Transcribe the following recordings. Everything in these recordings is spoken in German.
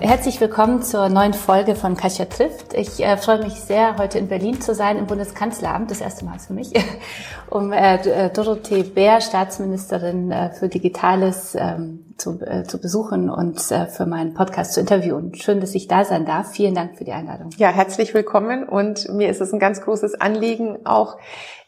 Herzlich willkommen zur neuen Folge von Kasia trifft. Ich äh, freue mich sehr, heute in Berlin zu sein, im Bundeskanzleramt, das erste Mal für mich, um äh, äh, Dorothee Bär, Staatsministerin äh, für Digitales, ähm, zu, äh, zu besuchen und äh, für meinen Podcast zu interviewen. Schön, dass ich da sein darf. Vielen Dank für die Einladung. Ja, herzlich willkommen und mir ist es ein ganz großes Anliegen, auch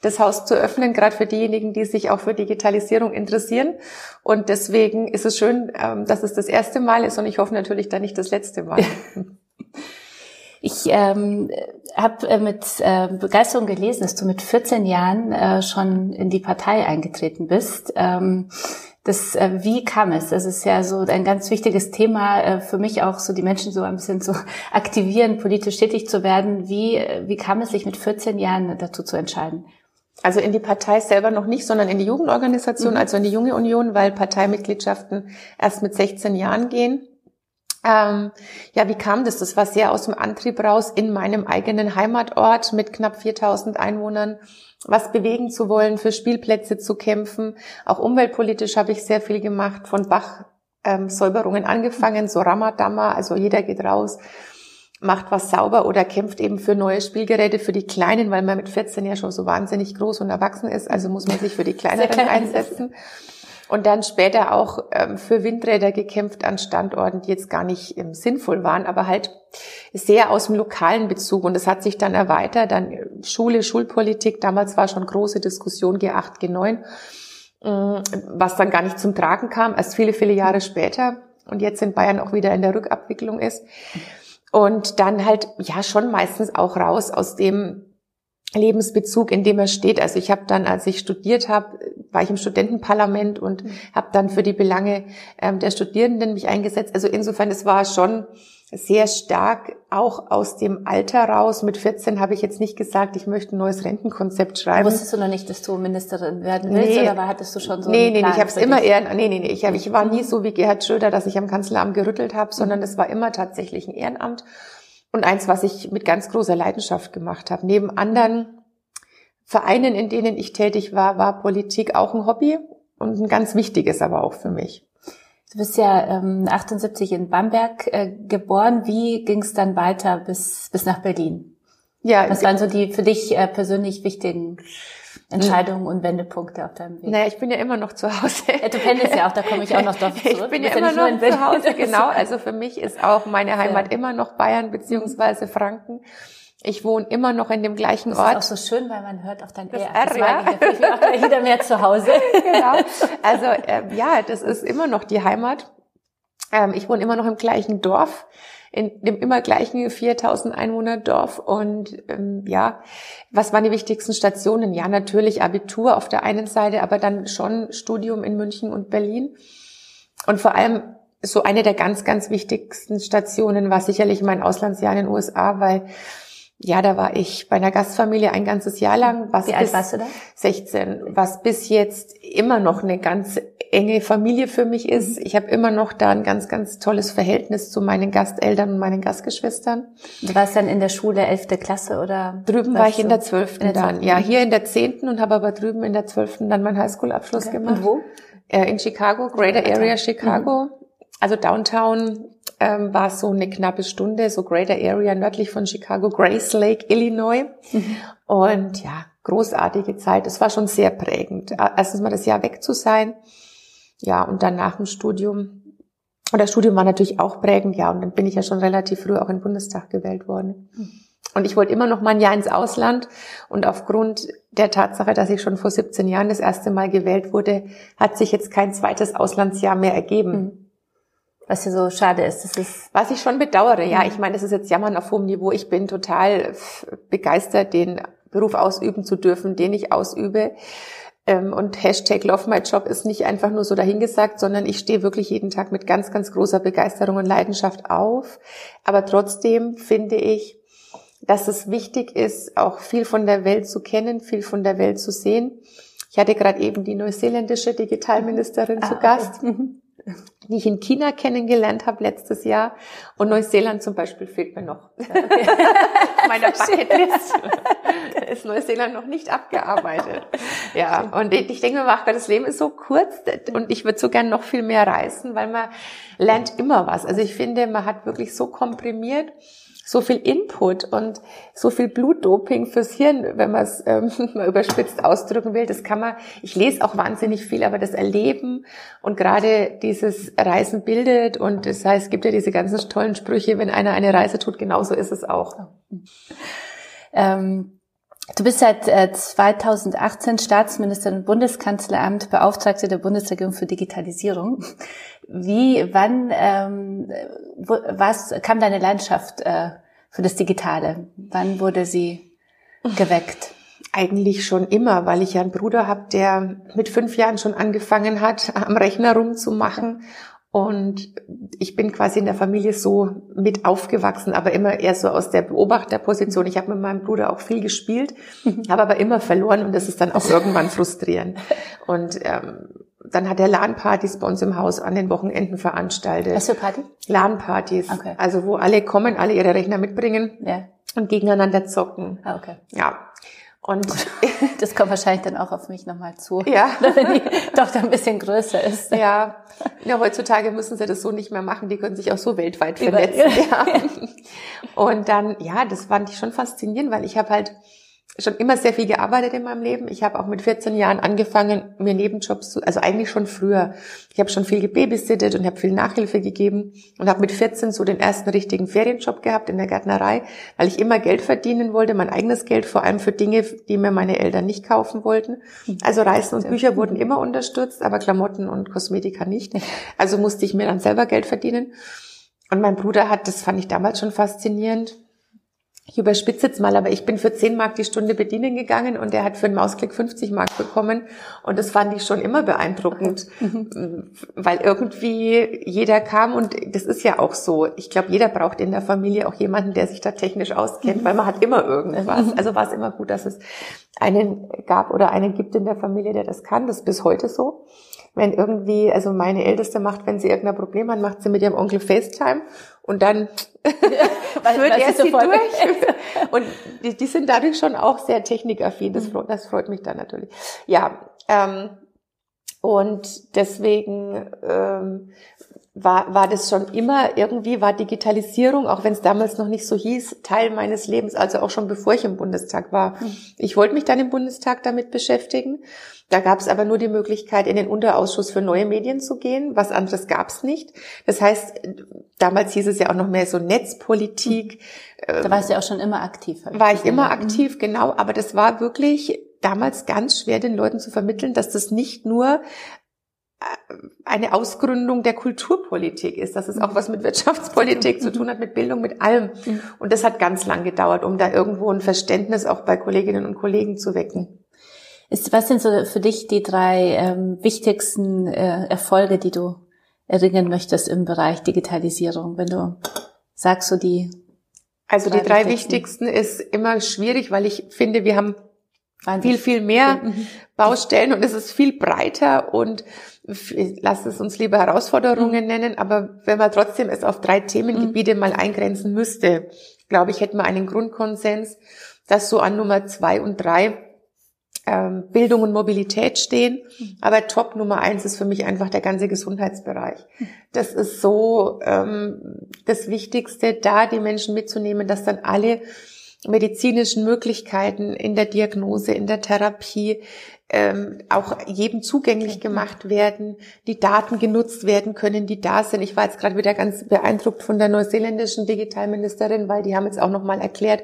das Haus zu öffnen, gerade für diejenigen, die sich auch für Digitalisierung interessieren. Und deswegen ist es schön, ähm, dass es das erste Mal ist und ich hoffe natürlich dann nicht das letzte Mal. Ich ähm, habe äh, mit äh, Begeisterung gelesen, dass du mit 14 Jahren äh, schon in die Partei eingetreten bist. Ähm, das, äh, wie kam es? Das ist ja so ein ganz wichtiges Thema äh, für mich auch, so die Menschen so ein bisschen zu aktivieren, politisch tätig zu werden. Wie, äh, wie kam es sich mit 14 Jahren dazu zu entscheiden? Also in die Partei selber noch nicht, sondern in die Jugendorganisation, mhm. also in die Junge Union, weil Parteimitgliedschaften erst mit 16 Jahren gehen. Ähm, ja, wie kam das? Das war sehr aus dem Antrieb raus, in meinem eigenen Heimatort mit knapp 4000 Einwohnern was bewegen zu wollen, für Spielplätze zu kämpfen. Auch umweltpolitisch habe ich sehr viel gemacht, von Bachsäuberungen ähm, angefangen, so Ramadama, also jeder geht raus, macht was sauber oder kämpft eben für neue Spielgeräte für die Kleinen, weil man mit 14 ja schon so wahnsinnig groß und erwachsen ist, also muss man sich für die Kleineren einsetzen und dann später auch ähm, für Windräder gekämpft an Standorten, die jetzt gar nicht ähm, sinnvoll waren, aber halt sehr aus dem lokalen Bezug. Und das hat sich dann erweitert, dann äh, Schule, Schulpolitik, damals war schon große Diskussion G8, G9, äh, was dann gar nicht zum Tragen kam, erst viele, viele Jahre später und jetzt in Bayern auch wieder in der Rückabwicklung ist. Und dann halt, ja, schon meistens auch raus aus dem Lebensbezug, in dem er steht. Also ich habe dann, als ich studiert habe, war ich im Studentenparlament und mhm. habe dann für die Belange ähm, der Studierenden mich eingesetzt. Also insofern, es war schon sehr stark auch aus dem Alter raus. Mit 14 habe ich jetzt nicht gesagt, ich möchte ein neues Rentenkonzept schreiben. Wusstest du noch nicht, dass du Ministerin werden willst nee. oder hattest du schon so Nee, nee, nee ich habe es immer eher, nee, nee, nee, ich, hab, ich war nie so wie Gerhard Schröder, dass ich am Kanzleramt gerüttelt habe, sondern mhm. es war immer tatsächlich ein Ehrenamt und eins, was ich mit ganz großer Leidenschaft gemacht habe. Neben anderen Vereinen, in denen ich tätig war, war Politik auch ein Hobby und ein ganz wichtiges aber auch für mich. Du bist ja ähm, 78 in Bamberg äh, geboren. Wie ging es dann weiter bis, bis nach Berlin? Ja, Was waren so die für dich äh, persönlich wichtigen Entscheidungen und Wendepunkte auf deinem Weg? Naja, ich bin ja immer noch zu Hause. Ja, du pendelst ja auch, da komme ich auch noch drauf zurück. Ich bin ja immer noch zu Hause, genau. Also für mich ist auch meine Heimat ja. immer noch Bayern beziehungsweise Franken. Ich wohne immer noch in dem gleichen Ort. Das ist auch so schön, weil man hört auf dein das R. R ja. Ich bin auch wieder mehr zu Hause. genau. Also äh, ja, das ist immer noch die Heimat. Ähm, ich wohne immer noch im gleichen Dorf, in dem immer gleichen 4000 Einwohner Dorf. Und ähm, ja, was waren die wichtigsten Stationen? Ja, natürlich Abitur auf der einen Seite, aber dann schon Studium in München und Berlin. Und vor allem so eine der ganz, ganz wichtigsten Stationen war sicherlich mein Auslandsjahr in den USA, weil ja, da war ich bei einer Gastfamilie ein ganzes Jahr lang. Was Wie alt warst du da? 16, was bis jetzt immer noch eine ganz enge Familie für mich ist. Ich habe immer noch da ein ganz, ganz tolles Verhältnis zu meinen Gasteltern und meinen Gastgeschwistern. Du warst dann in der Schule 11. Klasse oder? Drüben war ich in der 12. In der dann. Ja, hier in der 10. und habe aber drüben in der 12. dann meinen Highschool-Abschluss okay. gemacht. Und wo? Äh, in Chicago, Greater Area Chicago. Mhm. Also Downtown ähm, war so eine knappe Stunde, so Greater Area nördlich von Chicago, Grace Lake, Illinois. Mhm. Und ja, großartige Zeit. Es war schon sehr prägend. Erstens mal das Jahr weg zu sein. Ja, und dann nach dem Studium. Und das Studium war natürlich auch prägend, ja. Und dann bin ich ja schon relativ früh auch in den Bundestag gewählt worden. Mhm. Und ich wollte immer noch mal ein Jahr ins Ausland. Und aufgrund der Tatsache, dass ich schon vor 17 Jahren das erste Mal gewählt wurde, hat sich jetzt kein zweites Auslandsjahr mehr ergeben. Mhm was ja so schade ist. Das ist was ich schon bedauere. Ja, mhm. ich meine, das ist jetzt Jammern auf hohem Niveau. Ich bin total begeistert, den Beruf ausüben zu dürfen, den ich ausübe. Ähm, und Hashtag Love My Job ist nicht einfach nur so dahingesagt, sondern ich stehe wirklich jeden Tag mit ganz, ganz großer Begeisterung und Leidenschaft auf. Aber trotzdem finde ich, dass es wichtig ist, auch viel von der Welt zu kennen, viel von der Welt zu sehen. Ich hatte gerade eben die neuseeländische Digitalministerin ah, zu Gast. Okay. Die ich in China kennengelernt habe letztes Jahr. Und Neuseeland zum Beispiel fehlt mir noch. Okay. Meiner Bucketlist ist Neuseeland noch nicht abgearbeitet. Ja, und ich denke mir, ach Gott, das Leben ist so kurz und ich würde so gern noch viel mehr reisen, weil man lernt immer was. Also ich finde, man hat wirklich so komprimiert so viel Input und so viel Blutdoping fürs Hirn, wenn man es ähm, mal überspitzt ausdrücken will. Das kann man, ich lese auch wahnsinnig viel, aber das Erleben und gerade dieses Reisen bildet und das heißt, es gibt ja diese ganzen tollen Sprüche, wenn einer eine Reise tut, genauso ist es auch. Ähm Du bist seit 2018 äh, Staatsministerin im Bundeskanzleramt, Beauftragte der Bundesregierung für Digitalisierung. Wie, wann, ähm, wo, was kam deine Leidenschaft äh, für das Digitale? Wann wurde sie geweckt? Eigentlich schon immer, weil ich ja einen Bruder habe, der mit fünf Jahren schon angefangen hat, am Rechner rumzumachen und ich bin quasi in der Familie so mit aufgewachsen, aber immer eher so aus der Beobachterposition. Ich habe mit meinem Bruder auch viel gespielt, mhm. habe aber immer verloren und das ist dann auch irgendwann frustrierend. Und ähm, dann hat er LAN-Partys bei uns im Haus an den Wochenenden veranstaltet. Was für Party? LAN-Partys. Okay. Also wo alle kommen, alle ihre Rechner mitbringen ja. und gegeneinander zocken. Ah, okay. Ja. Und das kommt wahrscheinlich dann auch auf mich nochmal zu. Ja. Wenn die Tochter ein bisschen größer ist. Ja. ja. Heutzutage müssen sie das so nicht mehr machen. Die können sich auch so weltweit vernetzen. Ja. Und dann, ja, das fand ich schon faszinierend, weil ich habe halt schon immer sehr viel gearbeitet in meinem Leben. Ich habe auch mit 14 Jahren angefangen, mir Nebenjobs zu, also eigentlich schon früher. Ich habe schon viel gebabysittet und habe viel Nachhilfe gegeben und habe mit 14 so den ersten richtigen Ferienjob gehabt in der Gärtnerei, weil ich immer Geld verdienen wollte, mein eigenes Geld, vor allem für Dinge, die mir meine Eltern nicht kaufen wollten. Also Reisen und Bücher wurden immer unterstützt, aber Klamotten und Kosmetika nicht. Also musste ich mir dann selber Geld verdienen. Und mein Bruder hat, das fand ich damals schon faszinierend, ich überspitze jetzt mal, aber ich bin für 10 Mark die Stunde bedienen gegangen und er hat für einen Mausklick 50 Mark bekommen. Und das fand ich schon immer beeindruckend, mhm. weil irgendwie jeder kam und das ist ja auch so. Ich glaube, jeder braucht in der Familie auch jemanden, der sich da technisch auskennt, mhm. weil man hat immer irgendwas. Mhm. Also war es immer gut, dass es einen gab oder einen gibt in der Familie, der das kann. Das ist bis heute so wenn irgendwie, also meine Älteste macht, wenn sie irgendein Problem hat, macht sie mit ihrem Onkel FaceTime und dann weil, führt er sie durch. und die, die sind dadurch schon auch sehr technikaffin. Das, mhm. das freut mich dann natürlich. Ja, ähm, und deswegen ähm, war, war das schon immer irgendwie, war Digitalisierung, auch wenn es damals noch nicht so hieß, Teil meines Lebens, also auch schon bevor ich im Bundestag war. Mhm. Ich wollte mich dann im Bundestag damit beschäftigen. Da gab es aber nur die Möglichkeit, in den Unterausschuss für neue Medien zu gehen. Was anderes gab es nicht. Das heißt, damals hieß es ja auch noch mehr so Netzpolitik. Da warst du ja auch schon immer aktiv. War ich immer aktiv, genau. Aber das war wirklich damals ganz schwer, den Leuten zu vermitteln, dass das nicht nur eine Ausgründung der Kulturpolitik ist, dass es auch was mit Wirtschaftspolitik zu tun hat, mit Bildung, mit allem. Mhm. Und das hat ganz lang gedauert, um da irgendwo ein Verständnis auch bei Kolleginnen und Kollegen zu wecken. Ist, was sind so für dich die drei ähm, wichtigsten äh, Erfolge, die du erringen möchtest im Bereich Digitalisierung, wenn du sagst so die also die drei wichtigsten. wichtigsten ist immer schwierig, weil ich finde, wir haben viel, viel mehr mhm. Baustellen und es ist viel breiter und lass es uns lieber Herausforderungen mhm. nennen, aber wenn man trotzdem es auf drei Themengebiete mhm. mal eingrenzen müsste, glaube ich, hätten wir einen Grundkonsens, dass so an Nummer zwei und drei ähm, Bildung und Mobilität stehen. Mhm. Aber Top Nummer eins ist für mich einfach der ganze Gesundheitsbereich. Mhm. Das ist so ähm, das Wichtigste, da die Menschen mitzunehmen, dass dann alle medizinischen Möglichkeiten in der Diagnose, in der Therapie ähm, auch jedem zugänglich gemacht werden, die Daten genutzt werden können, die da sind. Ich war jetzt gerade wieder ganz beeindruckt von der neuseeländischen Digitalministerin, weil die haben jetzt auch nochmal erklärt,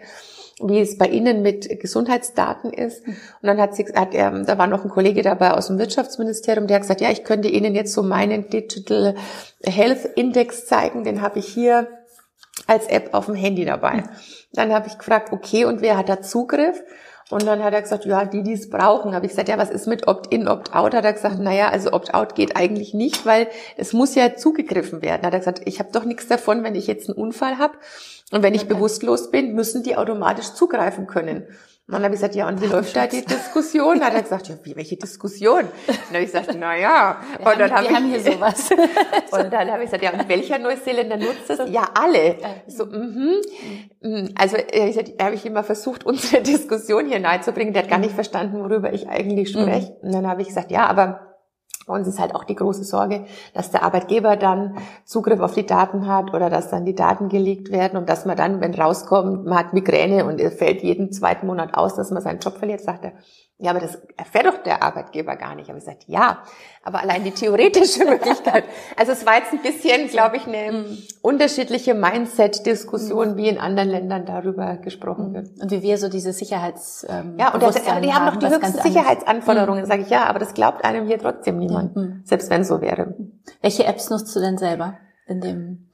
wie es bei Ihnen mit Gesundheitsdaten ist. Und dann hat sie hat er, da war noch ein Kollege dabei aus dem Wirtschaftsministerium, der hat gesagt, ja, ich könnte Ihnen jetzt so meinen Digital Health Index zeigen, den habe ich hier als App auf dem Handy dabei. Dann habe ich gefragt, okay, und wer hat da Zugriff? Und dann hat er gesagt, ja, die, die es brauchen. Habe ich gesagt, ja, was ist mit Opt-in, Opt-out? Hat er gesagt, naja, also Opt-out geht eigentlich nicht, weil es muss ja zugegriffen werden. Hat er gesagt, ich habe doch nichts davon, wenn ich jetzt einen Unfall habe und wenn ich bewusstlos bin, müssen die automatisch zugreifen können. Und dann habe ich gesagt, ja, und wie läuft da die Diskussion? Hat er gesagt, ja, wie, welche Diskussion? Und dann habe ich gesagt, na ja. Wir und dann haben, wir ich, haben hier sowas. und dann habe ich gesagt, ja, und welcher Neuseeländer nutzt das? Ja, alle. So, mhm. Mm, also ich, habe ich immer versucht, unsere Diskussion hier nahezubringen. Der hat gar nicht verstanden, worüber ich eigentlich spreche. Mhm. Und dann habe ich gesagt, ja, aber bei uns ist halt auch die große Sorge, dass der Arbeitgeber dann Zugriff auf die Daten hat oder dass dann die Daten gelegt werden und dass man dann, wenn rauskommt, man hat Migräne und er fällt jeden zweiten Monat aus, dass man seinen Job verliert, sagt er, ja, aber das erfährt doch der Arbeitgeber gar nicht. Aber ich gesagt, ja, aber allein die theoretische Möglichkeit. Also es war jetzt ein bisschen, glaube ich, eine mhm. unterschiedliche Mindset-Diskussion, mhm. wie in anderen Ländern darüber gesprochen wird. Und wie wir so diese Sicherheits ähm, Ja, und das, aber die haben, haben noch die höchsten Sicherheitsanforderungen. Mhm. Sage ich, ja, aber das glaubt einem hier trotzdem niemand, mhm. selbst wenn es so wäre. Welche Apps nutzt du denn selber in dem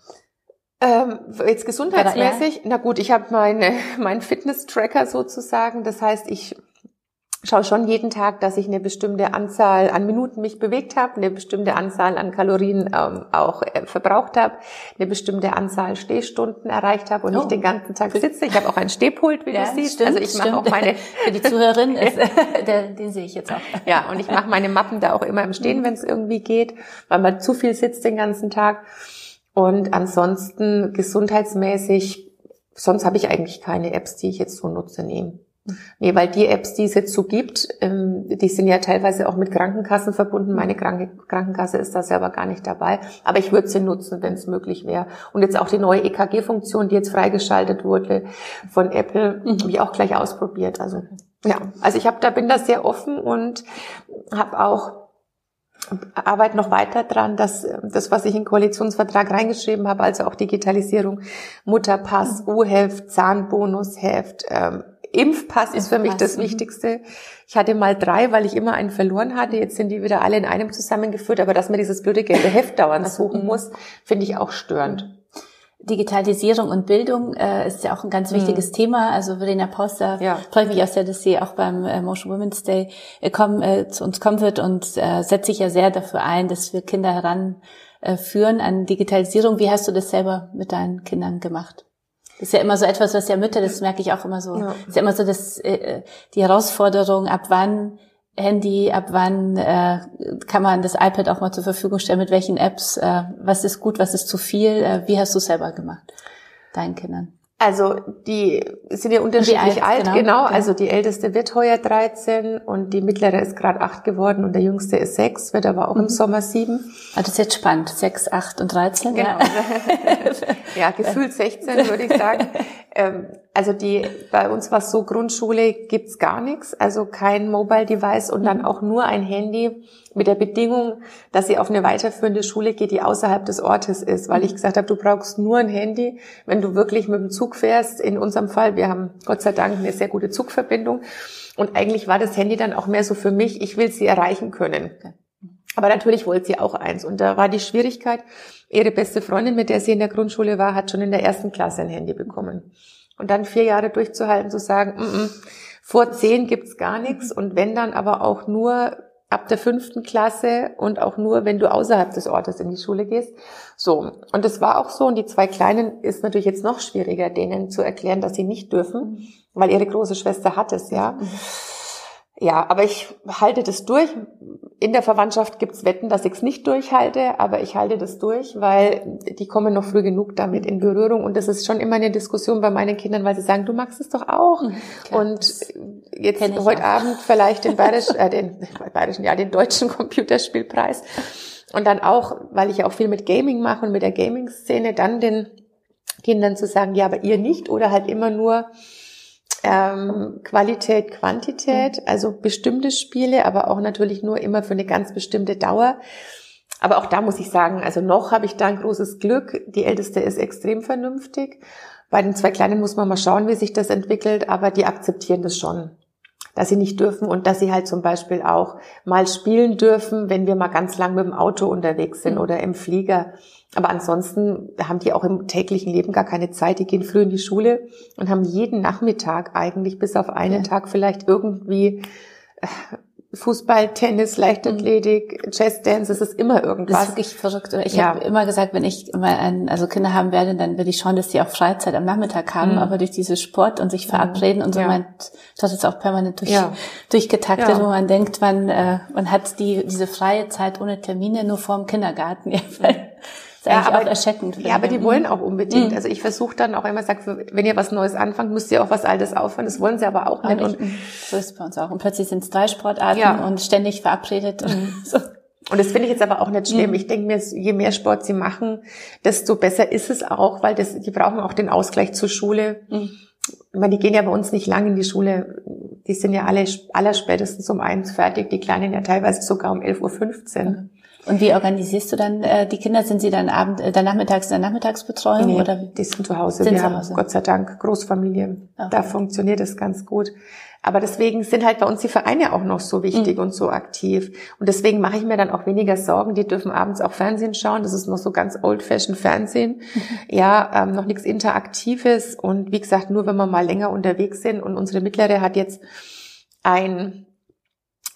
ähm, jetzt gesundheitsmäßig, na gut, ich habe meine mein Fitness-Tracker sozusagen. Das heißt, ich schaue schon jeden Tag, dass ich eine bestimmte Anzahl an Minuten mich bewegt habe, eine bestimmte Anzahl an Kalorien ähm, auch äh, verbraucht habe, eine bestimmte Anzahl Stehstunden erreicht habe und oh. nicht den ganzen Tag sitze. Ich habe auch ein Stehpult, wie ja, du siehst. Stimmt, also ich mache auch meine für die Zuhörerin, ist, der, den sehe ich jetzt auch. Ja, und ich mache meine Mappen da auch immer im Stehen, mhm. wenn es irgendwie geht, weil man zu viel sitzt den ganzen Tag. Und ansonsten gesundheitsmäßig, sonst habe ich eigentlich keine Apps, die ich jetzt so nutze, nehmen. Nee, weil die Apps, die es jetzt so gibt, ähm, die sind ja teilweise auch mit Krankenkassen verbunden. Meine Krankenkasse ist da selber gar nicht dabei. Aber ich würde sie nutzen, wenn es möglich wäre. Und jetzt auch die neue EKG-Funktion, die jetzt freigeschaltet wurde von Apple, mhm. habe ich auch gleich ausprobiert. Also ja, also ich habe da bin da sehr offen und habe auch arbeite noch weiter dran, dass das, was ich in Koalitionsvertrag reingeschrieben habe, also auch Digitalisierung, Mutterpass, mhm. U-Heft, Zahnbonusheft, ähm, Impfpass ist für mich das mhm. Wichtigste. Ich hatte mal drei, weil ich immer einen verloren hatte. Jetzt sind die wieder alle in einem zusammengeführt. Aber dass man dieses blöde gelbe Heft dauernd suchen muss, finde ich auch störend. Digitalisierung und Bildung äh, ist ja auch ein ganz mhm. wichtiges mhm. Thema. Also Verena Pauster ja. freut mich auch sehr, dass sie auch beim äh, Motion Women's Day äh, kommen, äh, zu uns kommen wird und äh, setzt sich ja sehr dafür ein, dass wir Kinder heranführen äh, an Digitalisierung. Wie hast du das selber mit deinen Kindern gemacht? Das ist ja immer so etwas, was ja Mütter, das merke ich auch immer so, ja. ist ja immer so das, äh, die Herausforderung, ab wann Handy, ab wann äh, kann man das iPad auch mal zur Verfügung stellen, mit welchen Apps, äh, was ist gut, was ist zu viel, äh, wie hast du selber gemacht, deinen Kindern? Also die sind ja unterschiedlich alt, alt, genau, genau. Also die älteste wird heuer 13 und die mittlere ist gerade 8 geworden und der jüngste ist 6, wird aber auch mhm. im Sommer 7. Also das ist jetzt spannend, 6, 8 und 13. Genau. Ja, ja gefühlt 16 würde ich sagen. Ähm, also die, bei uns war es so, Grundschule gibt's gar nichts, also kein Mobile Device und dann mhm. auch nur ein Handy mit der Bedingung, dass sie auf eine weiterführende Schule geht, die außerhalb des Ortes ist, weil ich gesagt habe, du brauchst nur ein Handy, wenn du wirklich mit dem Zug fährst. In unserem Fall, wir haben Gott sei Dank eine sehr gute Zugverbindung und eigentlich war das Handy dann auch mehr so für mich, ich will sie erreichen können. Aber natürlich wollte sie auch eins. Und da war die Schwierigkeit, ihre beste Freundin, mit der sie in der Grundschule war, hat schon in der ersten Klasse ein Handy bekommen. Und dann vier Jahre durchzuhalten, zu sagen, mm -mm, vor zehn gibt's gar nichts und wenn dann aber auch nur ab der fünften Klasse und auch nur, wenn du außerhalb des Ortes in die Schule gehst. So. Und es war auch so. Und die zwei Kleinen ist natürlich jetzt noch schwieriger, denen zu erklären, dass sie nicht dürfen, weil ihre große Schwester hat es, ja. Mhm. Ja, aber ich halte das durch. In der Verwandtschaft gibt's Wetten, dass ich es nicht durchhalte, aber ich halte das durch, weil die kommen noch früh genug damit in Berührung und das ist schon immer eine Diskussion bei meinen Kindern, weil sie sagen, du magst es doch auch. Mhm, klar, und jetzt heute auch. Abend vielleicht den bayerischen, äh, den bayerischen, ja, den deutschen Computerspielpreis und dann auch, weil ich auch viel mit Gaming mache und mit der Gaming-Szene, dann den Kindern zu sagen, ja, aber ihr nicht oder halt immer nur ähm, Qualität, Quantität, mhm. also bestimmte Spiele, aber auch natürlich nur immer für eine ganz bestimmte Dauer. Aber auch da muss ich sagen, also noch habe ich da ein großes Glück. Die Älteste ist extrem vernünftig. Bei den zwei Kleinen muss man mal schauen, wie sich das entwickelt, aber die akzeptieren das schon. dass sie nicht dürfen und dass sie halt zum Beispiel auch mal spielen dürfen, wenn wir mal ganz lang mit dem Auto unterwegs sind mhm. oder im Flieger. Aber ansonsten haben die auch im täglichen Leben gar keine Zeit. Die gehen früh in die Schule und haben jeden Nachmittag eigentlich bis auf einen ja. Tag vielleicht irgendwie äh, Fußball, Tennis, Leichtathletik, Jazzdance, es ist immer irgendwas. Das ist wirklich verrückt. Ich ja. habe immer gesagt, wenn ich mal ein, also Kinder haben werde, dann will ich schauen, dass sie auch Freizeit am Nachmittag haben, mhm. aber durch diese Sport und sich verabreden mhm. und so, ja. man, das jetzt auch permanent durch, ja. durchgetaktet, ja. wo man denkt, man, äh, man hat die, diese freie Zeit ohne Termine nur vorm Kindergarten. Ja, ist ja, aber, auch erschreckend. Ja, aber die wollen auch unbedingt. Mhm. Also ich versuche dann auch immer, sag, wenn ihr was Neues anfangt, müsst ihr auch was Altes aufhören. Das wollen sie aber auch nicht. Und so ist es bei uns auch. Und plötzlich sind es drei Sportarten ja. und ständig verabredet. Mhm. So. Und das finde ich jetzt aber auch nicht schlimm. Mhm. Ich denke mir, je mehr Sport sie machen, desto besser ist es auch, weil das, die brauchen auch den Ausgleich zur Schule. Mhm. Ich meine, die gehen ja bei uns nicht lang in die Schule. Die sind ja alle aller spätestens um eins fertig. Die Kleinen ja teilweise sogar um 11.15 Uhr. Und wie organisierst du dann äh, die Kinder? Sind sie dann Abend, äh, dann nachmittags in der Nachmittagsbetreuung nee, oder? Die sind zu Hause. Sind Wir zu Hause. Gott sei Dank Großfamilie. Okay. Da funktioniert es ganz gut. Aber deswegen sind halt bei uns die Vereine auch noch so wichtig mhm. und so aktiv. Und deswegen mache ich mir dann auch weniger Sorgen. Die dürfen abends auch Fernsehen schauen. Das ist noch so ganz old-fashioned Fernsehen. Mhm. Ja, ähm, noch nichts Interaktives. Und wie gesagt, nur wenn wir mal länger unterwegs sind. Und unsere Mittlere hat jetzt ein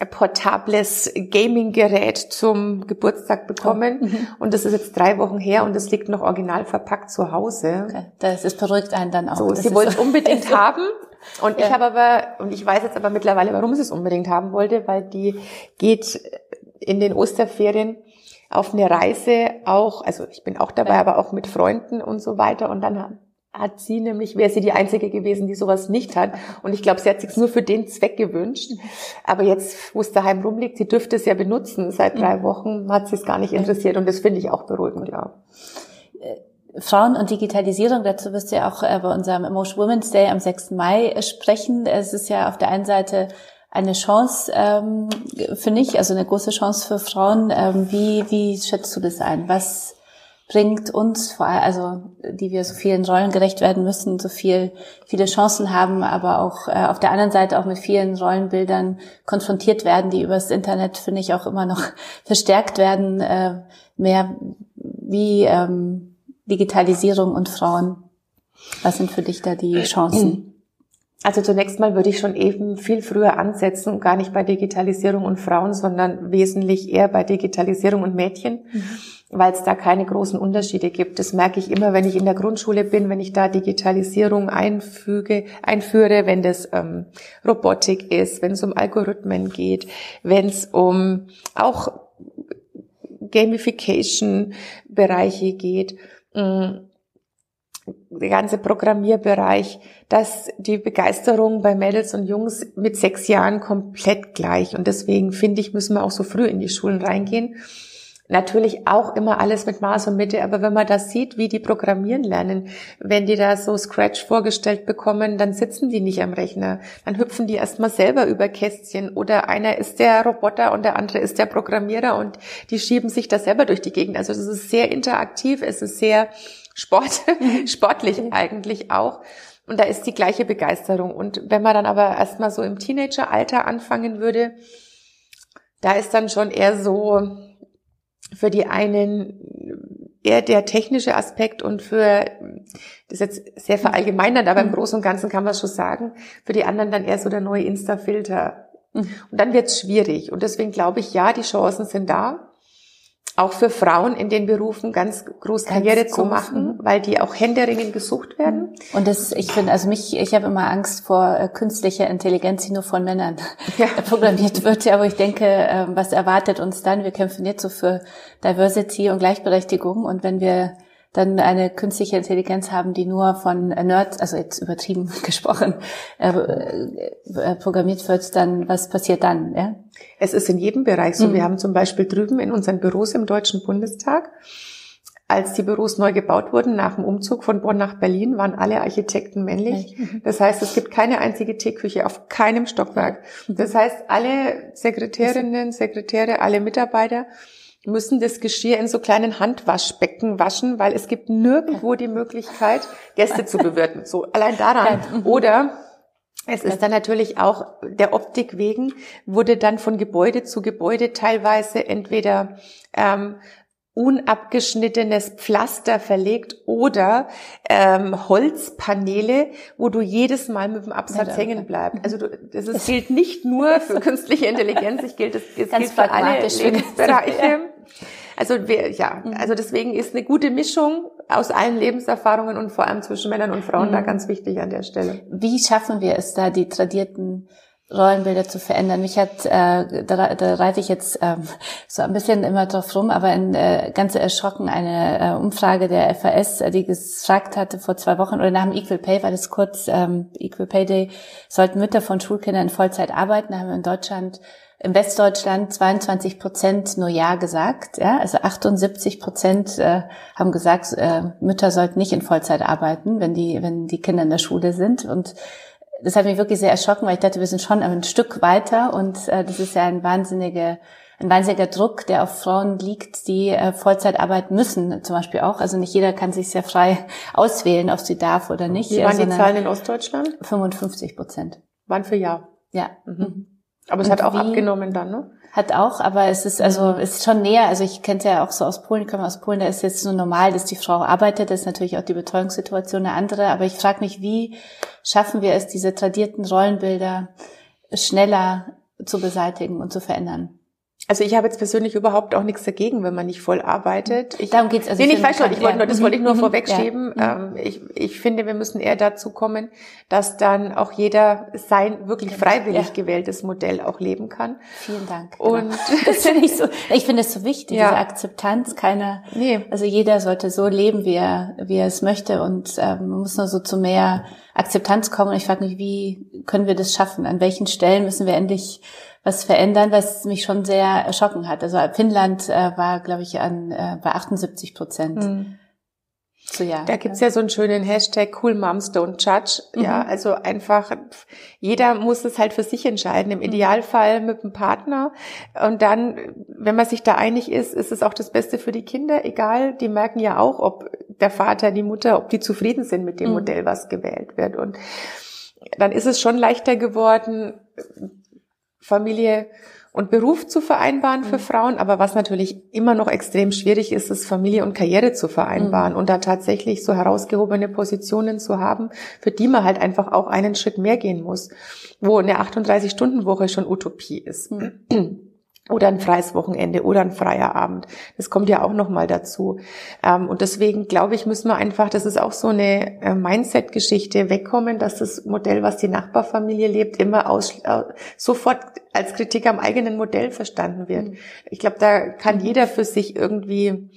portables Gaming-Gerät zum Geburtstag bekommen. Oh. Mhm. Und das ist jetzt drei Wochen her und das liegt noch original verpackt zu Hause. Okay. Das ist beruhigt einen dann auch. So, sie wollte es unbedingt haben. Und ja. ich habe aber, und ich weiß jetzt aber mittlerweile, warum sie es unbedingt haben wollte, weil die geht in den Osterferien auf eine Reise auch, also ich bin auch dabei, ja. aber auch mit Freunden und so weiter. Und dann hat sie nämlich, wäre sie die Einzige gewesen, die sowas nicht hat. Und ich glaube, sie hat sich nur für den Zweck gewünscht. Aber jetzt, wo es daheim rumliegt, sie dürfte es ja benutzen. Seit drei mhm. Wochen hat sie es gar nicht interessiert. Und das finde ich auch beruhigend, ja. Äh, Frauen und Digitalisierung, dazu wirst du ja auch äh, bei unserem Emotion Women's Day am 6. Mai äh, sprechen. Es ist ja auf der einen Seite eine Chance, ähm, finde ich, also eine große Chance für Frauen. Ähm, wie, wie schätzt du das ein? Was bringt uns, vor allem, also die wir so vielen Rollen gerecht werden müssen, so viel, viele Chancen haben, aber auch äh, auf der anderen Seite auch mit vielen Rollenbildern konfrontiert werden, die übers Internet, finde ich, auch immer noch verstärkt werden, äh, mehr wie ähm, Digitalisierung und Frauen. Was sind für dich da die Chancen? Also zunächst mal würde ich schon eben viel früher ansetzen und gar nicht bei Digitalisierung und Frauen, sondern wesentlich eher bei Digitalisierung und Mädchen. Mhm weil es da keine großen Unterschiede gibt. Das merke ich immer, wenn ich in der Grundschule bin, wenn ich da Digitalisierung einfüge, einführe, wenn das ähm, Robotik ist, wenn es um Algorithmen geht, wenn es um auch Gamification-Bereiche geht, mm, der ganze Programmierbereich, dass die Begeisterung bei Mädels und Jungs mit sechs Jahren komplett gleich. Und deswegen finde ich, müssen wir auch so früh in die Schulen reingehen Natürlich auch immer alles mit Maß und Mitte, aber wenn man das sieht, wie die programmieren lernen, wenn die da so Scratch vorgestellt bekommen, dann sitzen die nicht am Rechner. Dann hüpfen die erstmal selber über Kästchen oder einer ist der Roboter und der andere ist der Programmierer und die schieben sich da selber durch die Gegend. Also das ist sehr interaktiv, es ist sehr Sport, sportlich eigentlich auch. Und da ist die gleiche Begeisterung. Und wenn man dann aber erstmal so im Teenageralter anfangen würde, da ist dann schon eher so, für die einen eher der technische Aspekt und für, das ist jetzt sehr verallgemeinert, aber im mhm. Großen und Ganzen kann man es schon sagen, für die anderen dann eher so der neue Insta-Filter. Mhm. Und dann wird es schwierig. Und deswegen glaube ich, ja, die Chancen sind da auch für Frauen in den Berufen ganz groß ganz Karriere groß, zu machen, weil die auch händeringend gesucht werden. Und das, ich finde, also mich, ich habe immer Angst vor äh, künstlicher Intelligenz, die nur von Männern ja. programmiert wird. Aber ich denke, äh, was erwartet uns dann? Wir kämpfen jetzt so für Diversity und Gleichberechtigung. Und wenn wir dann eine künstliche Intelligenz haben, die nur von Nerds, also jetzt übertrieben gesprochen, äh, äh, programmiert wird, dann was passiert dann? Ja? Es ist in jedem Bereich so. Mhm. Wir haben zum Beispiel drüben in unseren Büros im Deutschen Bundestag, als die Büros neu gebaut wurden nach dem Umzug von Bonn nach Berlin, waren alle Architekten männlich. Mhm. Das heißt, es gibt keine einzige Teeküche auf keinem Stockwerk. Mhm. Das heißt, alle Sekretärinnen, Sekretäre, alle Mitarbeiter müssen das Geschirr in so kleinen Handwaschbecken waschen, weil es gibt nirgendwo die Möglichkeit, Gäste zu bewirten. So allein daran. Oder Es ist dann natürlich auch der Optik wegen, wurde dann von Gebäude zu Gebäude teilweise entweder ähm, unabgeschnittenes Pflaster verlegt oder ähm, Holzpaneele, wo du jedes Mal mit dem Absatz ja, hängen bleibst. Also du, das ist, gilt nicht nur für künstliche Intelligenz, es gilt, es gilt für alle Lebensbereiche. Also wir, ja, mhm. also deswegen ist eine gute Mischung aus allen Lebenserfahrungen und vor allem zwischen Männern und Frauen mhm. da ganz wichtig an der Stelle. Wie schaffen wir es da, die tradierten Rollenbilder zu verändern. Mich hat, äh, da, da reite ich jetzt ähm, so ein bisschen immer drauf rum, aber in, äh, ganz erschrocken eine äh, Umfrage der FAS, äh, die gefragt hatte vor zwei Wochen oder nach dem Equal Pay, war das kurz, ähm, Equal Pay Day, sollten Mütter von Schulkindern in Vollzeit arbeiten. Da haben wir in Deutschland, in Westdeutschland 22 Prozent nur Ja gesagt. Ja? Also 78 Prozent äh, haben gesagt, äh, Mütter sollten nicht in Vollzeit arbeiten, wenn die, wenn die Kinder in der Schule sind. Und das hat mich wirklich sehr erschrocken, weil ich dachte, wir sind schon ein Stück weiter und äh, das ist ja ein wahnsinniger, ein wahnsinniger Druck, der auf Frauen liegt, die äh, Vollzeit arbeiten müssen, zum Beispiel auch. Also nicht jeder kann sich sehr frei auswählen, ob sie darf oder nicht. Wie waren die Zahlen in Ostdeutschland? 55 Prozent. Waren für Ja. Ja. Mhm. Aber es und hat auch abgenommen dann, ne? Hat auch, aber es ist also es ist schon näher. Also ich kenne es ja auch so aus Polen, ich komme aus Polen, da ist jetzt nur normal, dass die Frau arbeitet. Das ist natürlich auch die Betreuungssituation eine andere. Aber ich frage mich, wie schaffen wir es, diese tradierten Rollenbilder schneller zu beseitigen und zu verändern? Also ich habe jetzt persönlich überhaupt auch nichts dagegen, wenn man nicht voll arbeitet. Ich, Darum geht's also. Nee, ich weiß schon, ich wollte nur, das wollte ich nur mhm. vorwegschieben. Ja. Mhm. Ähm, ich, ich finde, wir müssen eher dazu kommen, dass dann auch jeder sein wirklich genau. freiwillig ja. gewähltes Modell auch leben kann. Vielen Dank. Genau. Und das finde ich so, ich finde es so wichtig, ja. diese Akzeptanz keiner, nee. also jeder sollte so leben, wie er, wie er es möchte und ähm, man muss nur so zu mehr Akzeptanz kommen. Und ich frage mich, wie können wir das schaffen? An welchen Stellen müssen wir endlich was verändern, was mich schon sehr erschrocken hat. Also Finnland äh, war, glaube ich, an äh, bei 78 Prozent. Mhm. So, ja. Da gibt's ja so einen schönen Hashtag Cool Moms Don't Judge. Mhm. Ja, also einfach, jeder muss es halt für sich entscheiden. Im mhm. Idealfall mit dem Partner. Und dann, wenn man sich da einig ist, ist es auch das Beste für die Kinder. Egal, die merken ja auch, ob der Vater, die Mutter, ob die zufrieden sind mit dem mhm. Modell, was gewählt wird. Und dann ist es schon leichter geworden, Familie und Beruf zu vereinbaren für mhm. Frauen. Aber was natürlich immer noch extrem schwierig ist, ist Familie und Karriere zu vereinbaren mhm. und da tatsächlich so herausgehobene Positionen zu haben, für die man halt einfach auch einen Schritt mehr gehen muss, wo eine 38-Stunden-Woche schon Utopie ist. Mhm. oder ein freies Wochenende oder ein freier Abend. Das kommt ja auch noch mal dazu. Ähm, und deswegen glaube ich, müssen wir einfach, das ist auch so eine äh, Mindset-Geschichte, wegkommen, dass das Modell, was die Nachbarfamilie lebt, immer aus, äh, sofort als Kritik am eigenen Modell verstanden wird. Mhm. Ich glaube, da kann jeder für sich irgendwie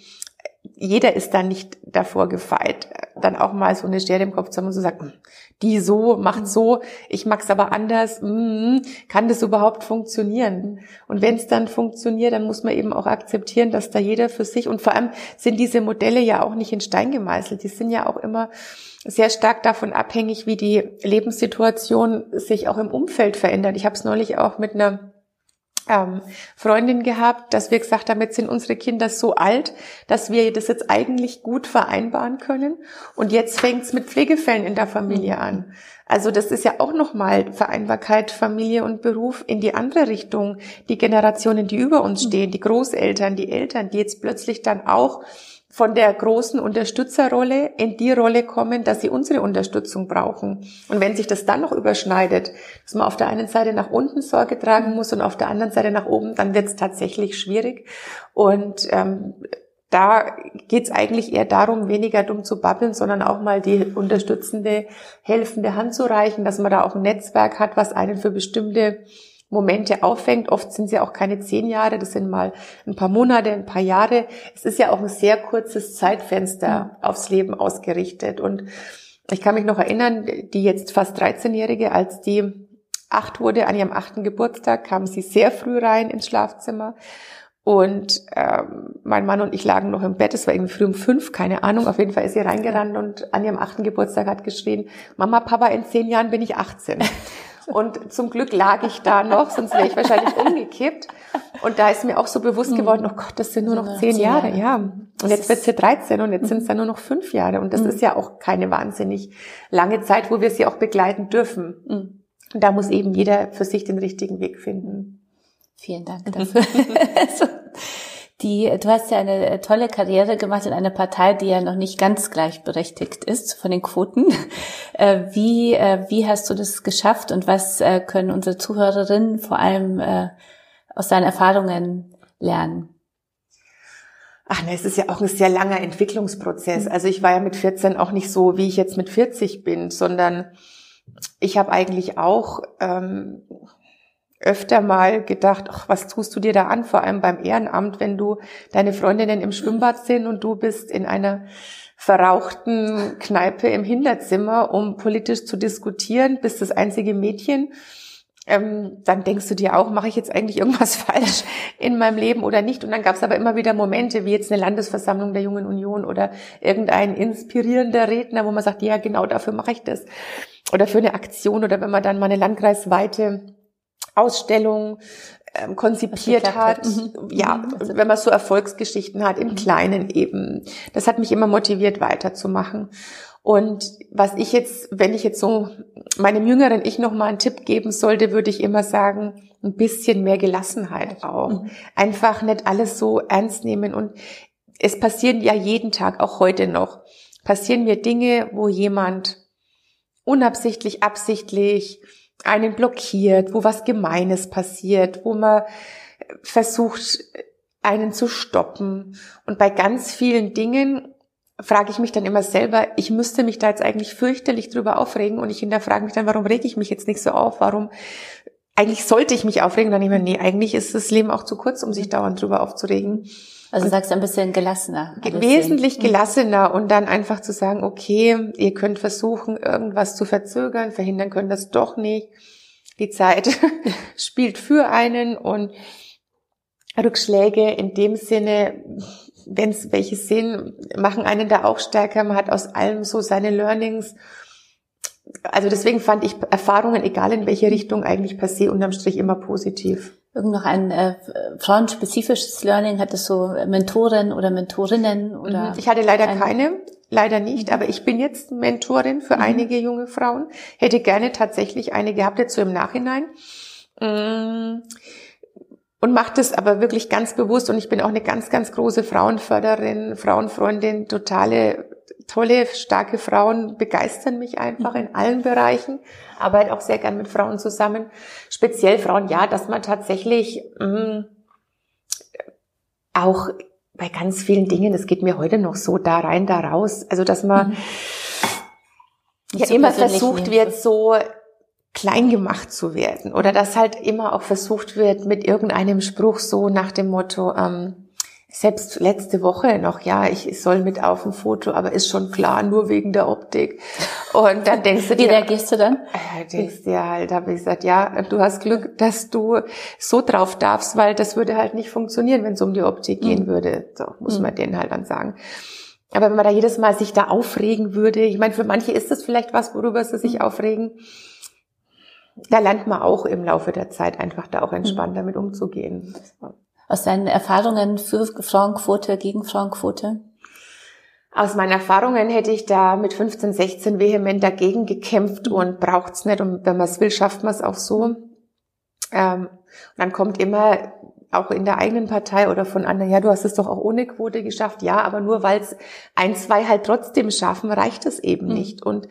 jeder ist da nicht davor gefeit, dann auch mal so eine Schere im Kopf zu haben und zu sagen, hm, die so, macht so, ich mag's aber anders, mm, kann das überhaupt funktionieren? Und wenn es dann funktioniert, dann muss man eben auch akzeptieren, dass da jeder für sich und vor allem sind diese Modelle ja auch nicht in Stein gemeißelt, die sind ja auch immer sehr stark davon abhängig, wie die Lebenssituation sich auch im Umfeld verändert. Ich habe es neulich auch mit einer ähm, Freundin gehabt, dass wir gesagt haben, jetzt sind unsere Kinder so alt, dass wir das jetzt eigentlich gut vereinbaren können. Und jetzt fängt es mit Pflegefällen in der Familie an. Also das ist ja auch nochmal Vereinbarkeit Familie und Beruf in die andere Richtung. Die Generationen, die über uns mhm. stehen, die Großeltern, die Eltern, die jetzt plötzlich dann auch von der großen Unterstützerrolle in die Rolle kommen, dass sie unsere Unterstützung brauchen. Und wenn sich das dann noch überschneidet, dass man auf der einen Seite nach unten Sorge tragen muss und auf der anderen Seite nach oben, dann wird es tatsächlich schwierig. Und ähm, da geht es eigentlich eher darum, weniger dumm zu babbeln, sondern auch mal die unterstützende, helfende Hand zu reichen, dass man da auch ein Netzwerk hat, was einen für bestimmte Momente auffängt. Oft sind sie auch keine zehn Jahre, das sind mal ein paar Monate, ein paar Jahre. Es ist ja auch ein sehr kurzes Zeitfenster aufs Leben ausgerichtet. Und ich kann mich noch erinnern, die jetzt fast 13-Jährige, als die acht wurde, an ihrem achten Geburtstag, kam sie sehr früh rein ins Schlafzimmer. Und ähm, mein Mann und ich lagen noch im Bett, es war irgendwie früh um fünf, keine Ahnung. Auf jeden Fall ist sie reingerannt und an ihrem achten Geburtstag hat geschrien, Mama, Papa, in zehn Jahren bin ich 18. Und zum Glück lag ich da noch, sonst wäre ich wahrscheinlich umgekippt. Und da ist mir auch so bewusst geworden, oh Gott, das sind nur noch zehn Jahre, ja. Und jetzt wird sie 13 und jetzt sind es dann nur noch fünf Jahre. Und das mhm. ist ja auch keine wahnsinnig lange Zeit, wo wir sie auch begleiten dürfen. Mhm. Und da muss eben jeder für sich den richtigen Weg finden. Vielen Dank dafür. Die, du hast ja eine tolle Karriere gemacht in einer Partei, die ja noch nicht ganz gleichberechtigt ist von den Quoten. Äh, wie, äh, wie hast du das geschafft und was äh, können unsere Zuhörerinnen vor allem aus deinen Erfahrungen lernen? Ach ne, es ist ja auch ein sehr langer Entwicklungsprozess. Mhm. Also ich war ja mit 14 auch nicht so, wie ich jetzt mit 40 bin, sondern ich habe eigentlich auch ähm, öfter mal gedacht, ach, was tust du dir da an, vor allem beim Ehrenamt, wenn du deine Freundinnen im Schwimmbad sind und du bist in einer verrauchten Kneipe im Hinterzimmer, um politisch zu diskutieren, bist das einzige Mädchen. Ähm, dann denkst du dir auch, mache ich jetzt eigentlich irgendwas falsch in meinem Leben oder nicht? Und dann gab es aber immer wieder Momente, wie jetzt eine Landesversammlung der Jungen Union oder irgendein inspirierender Redner, wo man sagt, ja, genau dafür mache ich das. Oder für eine Aktion oder wenn man dann mal eine landkreisweite Ausstellung ähm, konzipiert hat. Mhm. Ja, mhm. Also wenn man so Erfolgsgeschichten hat, im mhm. Kleinen eben. Das hat mich immer motiviert, weiterzumachen. Und was ich jetzt, wenn ich jetzt so meinem jüngeren Ich noch mal einen Tipp geben sollte, würde ich immer sagen, ein bisschen mehr Gelassenheit auch. Mhm. Einfach nicht alles so ernst nehmen. Und es passieren ja jeden Tag, auch heute noch, passieren mir Dinge, wo jemand unabsichtlich, absichtlich einen blockiert, wo was Gemeines passiert, wo man versucht, einen zu stoppen. Und bei ganz vielen Dingen frage ich mich dann immer selber, ich müsste mich da jetzt eigentlich fürchterlich drüber aufregen und ich hinterfrage mich dann, warum rege ich mich jetzt nicht so auf? Warum eigentlich sollte ich mich aufregen? Dann immer, nee, eigentlich ist das Leben auch zu kurz, um sich dauernd drüber aufzuregen. Also und sagst du ein bisschen gelassener. Ein wesentlich mhm. gelassener und dann einfach zu sagen, okay, ihr könnt versuchen, irgendwas zu verzögern, verhindern können das doch nicht. Die Zeit spielt für einen und Rückschläge in dem Sinne, wenn es welche sind, machen einen da auch stärker. Man hat aus allem so seine Learnings. Also deswegen fand ich Erfahrungen, egal in welche Richtung, eigentlich per se unterm Strich immer positiv. Irgend noch ein äh, frauenspezifisches Learning? Hattest du Mentoren oder Mentorinnen? Oder mhm. ich hatte leider keine, leider nicht, aber ich bin jetzt Mentorin für mhm. einige junge Frauen. Hätte gerne tatsächlich eine gehabt, jetzt so im Nachhinein. Mm. Und macht es aber wirklich ganz bewusst. Und ich bin auch eine ganz, ganz große Frauenförderin, Frauenfreundin, totale tolle, starke Frauen begeistern mich einfach in allen Bereichen. Arbeite auch sehr gern mit Frauen zusammen. Speziell Frauen, ja, dass man tatsächlich mh, mm, auch bei ganz vielen Dingen, das geht mir heute noch so da rein, da raus, also dass man mhm. ja so immer versucht wird, so klein gemacht zu werden oder dass halt immer auch versucht wird mit irgendeinem Spruch so nach dem Motto, ähm, selbst letzte Woche noch, ja, ich soll mit auf ein Foto, aber ist schon klar, nur wegen der Optik. Und dann denkst du dir. Wie reagierst du dann? Äh, denkst dir halt, habe ich gesagt, ja, du hast Glück, dass du so drauf darfst, weil das würde halt nicht funktionieren, wenn es um die Optik mhm. gehen würde. So, muss mhm. man denen halt dann sagen. Aber wenn man da jedes Mal sich da aufregen würde, ich meine, für manche ist das vielleicht was, worüber sie sich mhm. aufregen. Da lernt man auch im Laufe der Zeit einfach da auch entspannt mhm. damit umzugehen aus deinen Erfahrungen für Frauenquote, gegen Frauenquote? Aus meinen Erfahrungen hätte ich da mit 15, 16 vehement dagegen gekämpft mhm. und braucht's nicht. Und wenn man es will, schafft man es auch so. Ähm, und dann kommt immer auch in der eigenen Partei oder von anderen, ja, du hast es doch auch ohne Quote geschafft. Ja, aber nur weil es ein, zwei halt trotzdem schaffen, reicht es eben mhm. nicht. Und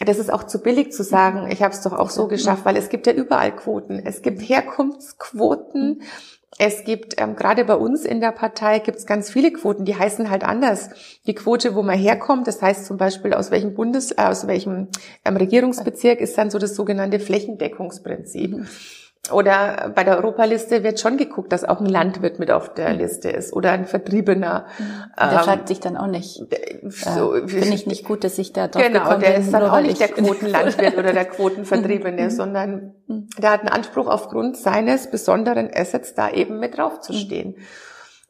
das ist auch zu billig zu sagen, mhm. ich habe es doch auch so geschafft, weil es gibt ja überall Quoten. Es gibt Herkunftsquoten, es gibt, ähm, gerade bei uns in der Partei gibt es ganz viele Quoten, die heißen halt anders. Die Quote, wo man herkommt, das heißt zum Beispiel aus welchem Bundes, äh, aus welchem ähm, Regierungsbezirk, ist dann so das sogenannte Flächendeckungsprinzip. Mhm. Oder bei der Europaliste wird schon geguckt, dass auch ein Landwirt mit auf der mhm. Liste ist oder ein Vertriebener. Der ähm, fragt sich dann auch nicht. So, äh, Finde ich nicht gut, dass ich da drauf Genau, der ist dann auch nicht der Quotenlandwirt oder der Quotenvertriebene, mhm. sondern mhm. der hat einen Anspruch aufgrund seines besonderen Assets da eben mit draufzustehen.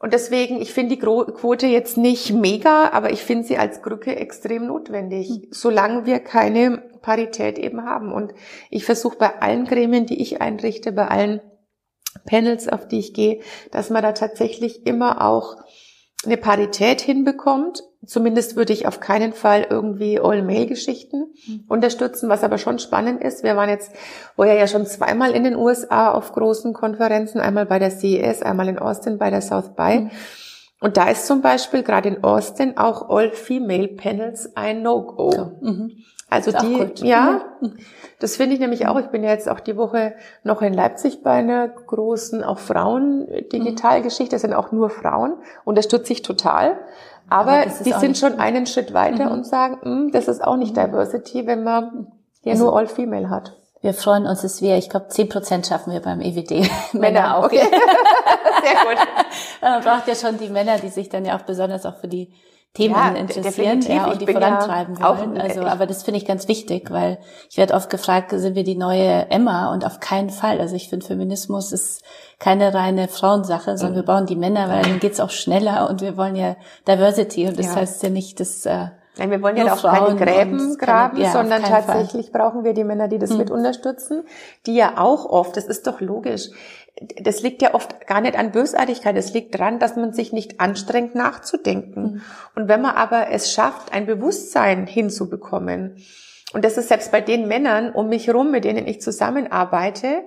Und deswegen, ich finde die Quote jetzt nicht mega, aber ich finde sie als Krücke extrem notwendig, solange wir keine Parität eben haben. Und ich versuche bei allen Gremien, die ich einrichte, bei allen Panels, auf die ich gehe, dass man da tatsächlich immer auch eine Parität hinbekommt, Zumindest würde ich auf keinen Fall irgendwie All-Mail-Geschichten mhm. unterstützen, was aber schon spannend ist. Wir waren jetzt vorher ja schon zweimal in den USA auf großen Konferenzen, einmal bei der CES, einmal in Austin bei der South by. Mhm. Und da ist zum Beispiel gerade in Austin auch All-Female-Panels ein No-Go. So. Mhm. Also die, ja, mhm. das finde ich nämlich auch. Ich bin ja jetzt auch die Woche noch in Leipzig bei einer großen, auch Frauen-Digitalgeschichte. Das sind auch nur Frauen. Unterstütze ich total. Aber, Aber die sind schon einen Schritt weiter mhm. und sagen, hm, das ist auch nicht mhm. Diversity, wenn man ja also, nur All-Female hat. Wir freuen uns, dass wir, ich glaube, zehn Prozent schaffen wir beim EWD. Männer auch. Okay. Sehr gut. Man braucht ja schon die Männer, die sich dann ja auch besonders auch für die Themen ja, interessieren ja, und die vorantreiben wollen. also, aber das finde ich ganz wichtig, weil ich werde oft gefragt, sind wir die neue Emma? Und auf keinen Fall. Also ich finde, Feminismus ist keine reine Frauensache, sondern mhm. wir bauen die Männer, weil dann geht's auch schneller und wir wollen ja Diversity und das ja. heißt ja nicht, dass äh, Nein, wir wollen ja auch keine Gräben graben, keine, ja, sondern tatsächlich Fall. brauchen wir die Männer, die das mhm. mit unterstützen, die ja auch oft, das ist doch logisch, das liegt ja oft gar nicht an Bösartigkeit, es liegt daran, dass man sich nicht anstrengt nachzudenken. Mhm. Und wenn man aber es schafft, ein Bewusstsein hinzubekommen, und das ist selbst bei den Männern um mich rum, mit denen ich zusammenarbeite,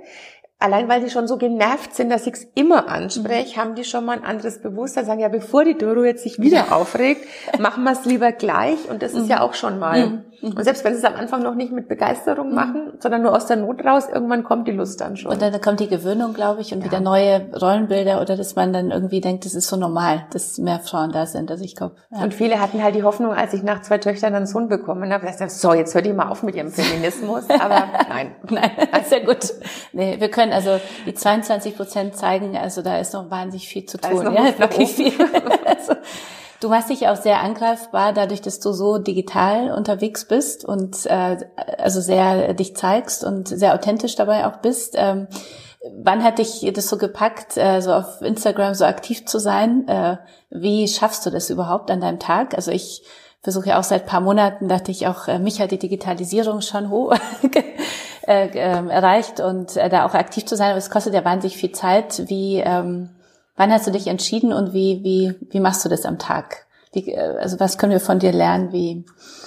allein weil die schon so genervt sind, dass ich es immer anspreche, mhm. haben die schon mal ein anderes Bewusstsein, sagen, ja, bevor die Doro jetzt sich wieder aufregt, machen wir es lieber gleich. Und das ist ja mhm. auch schon mal mhm. Und selbst wenn sie es am Anfang noch nicht mit Begeisterung mhm. machen, sondern nur aus der Not raus, irgendwann kommt die Lust dann schon. Und dann kommt die Gewöhnung, glaube ich, und ja. wieder neue Rollenbilder oder dass man dann irgendwie denkt, das ist so normal, dass mehr Frauen da sind. Also ich glaube. Ja. Und viele hatten halt die Hoffnung, als ich nach zwei Töchtern einen Sohn bekommen habe, dass so, jetzt hört ihr mal auf mit ihrem Feminismus. Aber nein. nein, sehr gut. Nee, wir können also die 22 Prozent zeigen, also da ist noch wahnsinnig viel zu tun. Ja, wirklich viel. Du machst dich auch sehr angreifbar, dadurch, dass du so digital unterwegs bist und äh, also sehr dich zeigst und sehr authentisch dabei auch bist. Ähm, wann hat dich das so gepackt, äh, so auf Instagram so aktiv zu sein? Äh, wie schaffst du das überhaupt an deinem Tag? Also ich versuche ja auch seit paar Monaten, dachte ich auch, äh, mich hat die Digitalisierung schon hoch äh, äh, erreicht und äh, da auch aktiv zu sein, aber es kostet ja wahnsinnig viel Zeit. Wie ähm, Wann hast du dich entschieden und wie, wie, wie machst du das am Tag? Wie, äh, also was können wir von dir lernen? Wie,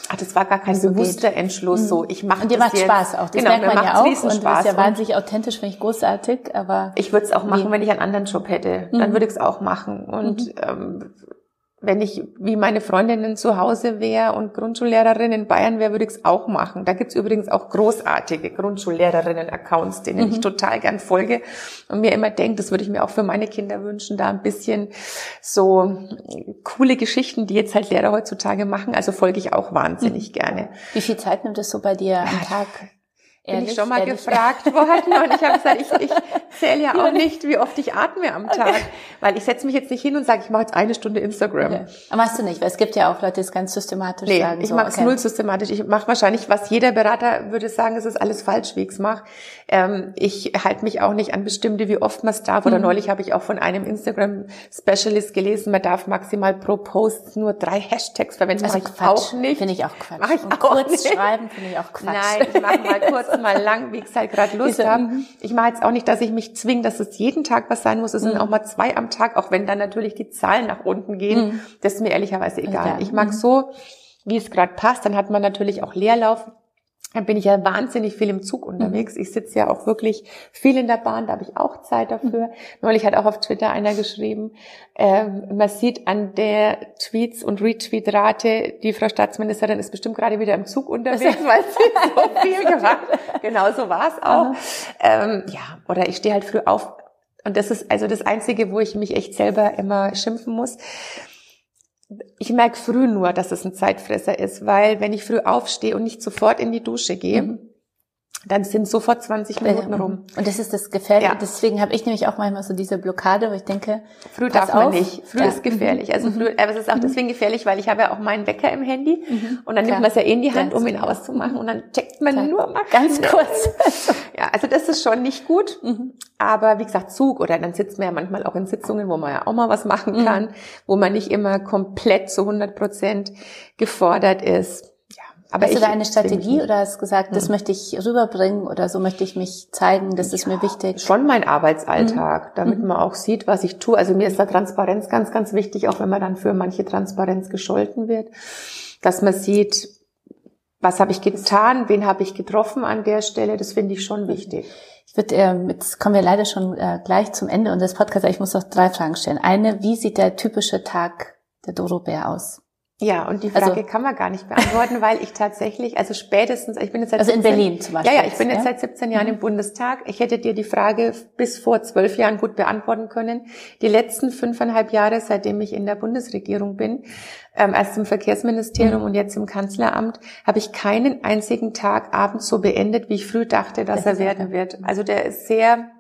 Ach, das war gar kein bewusster geht. Entschluss. Mhm. So, ich mache Und dir macht jetzt. Spaß auch. Das genau, merkt man ja auch. Und das ist ja wahnsinnig authentisch, finde ich großartig. Aber ich würde es auch machen, wie? wenn ich einen anderen Job hätte. Dann mhm. würde ich es auch machen. Und mhm. ähm, wenn ich wie meine Freundinnen zu Hause wäre und Grundschullehrerin in Bayern wäre, würde ich es auch machen. Da gibt's übrigens auch großartige Grundschullehrerinnen-Accounts, denen mhm. ich total gern folge und mir immer denke, das würde ich mir auch für meine Kinder wünschen, da ein bisschen so coole Geschichten, die jetzt halt Lehrer heutzutage machen. Also folge ich auch wahnsinnig mhm. gerne. Wie viel Zeit nimmt es so bei dir am Tag? Ehrlich, bin ich schon mal ehrlich? gefragt worden und ich habe gesagt, ich, ich zähle ja auch nicht, wie oft ich atme am Tag, okay. weil ich setze mich jetzt nicht hin und sage, ich mache jetzt eine Stunde Instagram. Okay. Aber machst du nicht, weil es gibt ja auch Leute, die es ganz systematisch nee, sagen. ich so, mache es okay. null systematisch. Ich mache wahrscheinlich, was jeder Berater würde sagen, es ist alles falsch, wie ich es mache. Ähm, ich halte mich auch nicht an bestimmte, wie oft man es darf. Oder mhm. neulich habe ich auch von einem Instagram-Specialist gelesen, man darf maximal pro Post nur drei Hashtags verwenden. Also mache ich auch nicht. Finde ich auch Quatsch. Mach ich und auch kurz nicht. schreiben finde ich auch Quatsch. Nein, ich mache mal kurz mal lang, wie ich halt gerade Lust habe. Mhm. Ich mache jetzt auch nicht, dass ich mich zwinge, dass es jeden Tag was sein muss. Es sind mhm. auch mal zwei am Tag, auch wenn dann natürlich die Zahlen nach unten gehen. Mhm. Das ist mir ehrlicherweise egal. Ich mag so, wie es gerade passt. Dann hat man natürlich auch Leerlauf bin ich ja wahnsinnig viel im Zug unterwegs. Ich sitze ja auch wirklich viel in der Bahn, da habe ich auch Zeit dafür. Neulich hat auch auf Twitter einer geschrieben, ähm, man sieht an der Tweets- und Retweet-Rate, die Frau Staatsministerin ist bestimmt gerade wieder im Zug unterwegs, weil sie so viel gemacht Genau so war es auch. Ähm, ja, oder ich stehe halt früh auf. Und das ist also das Einzige, wo ich mich echt selber immer schimpfen muss ich merke früh nur, dass es ein Zeitfresser ist, weil wenn ich früh aufstehe und nicht sofort in die Dusche gehe, mhm dann sind sofort 20 Minuten rum. Und das ist das Gefährliche. Ja. Deswegen habe ich nämlich auch manchmal so diese Blockade, wo ich denke, früh darf man auf. nicht. Früh ja. ist gefährlich. Also mhm. früh, aber es ist auch mhm. deswegen gefährlich, weil ich habe ja auch meinen Wecker im Handy mhm. und dann Klar. nimmt man es ja eh in die Hand, um ihn auszumachen und dann checkt man Klar. nur mal ganz kurz. ja, also das ist schon nicht gut. Mhm. Aber wie gesagt, Zug oder dann sitzt man ja manchmal auch in Sitzungen, wo man ja auch mal was machen kann, wo man nicht immer komplett zu 100 Prozent gefordert ist Aber hast du da eine Strategie oder hast gesagt, das hm. möchte ich rüberbringen oder so möchte ich mich zeigen, das ist ja, mir wichtig? Schon mein Arbeitsalltag, mhm. damit man auch sieht, was ich tue. Also mir ist da Transparenz ganz, ganz wichtig, auch wenn man dann für manche Transparenz gescholten wird, dass man sieht, was habe ich getan, wen habe ich getroffen an der Stelle, das finde ich schon wichtig. Ich würde, äh, jetzt kommen wir leider schon äh, gleich zum Ende unseres Podcasts, ich muss noch drei Fragen stellen. Eine, wie sieht der typische Tag der Doro Bär aus? Ja, und die Frage also, kann man gar nicht beantworten, weil ich tatsächlich, also spätestens, ich bin jetzt seit also 17, in Berlin zum Beispiel. Ja, ja, ich bin jetzt ja? seit 17 Jahren mhm. im Bundestag. Ich hätte dir die Frage bis vor zwölf Jahren gut beantworten können. Die letzten fünfeinhalb Jahre, seitdem ich in der Bundesregierung bin, ähm, erst im Verkehrsministerium mhm. und jetzt im Kanzleramt, habe ich keinen einzigen Tag abends so beendet, wie ich früh dachte, dass das er werden wird. Also der ist sehr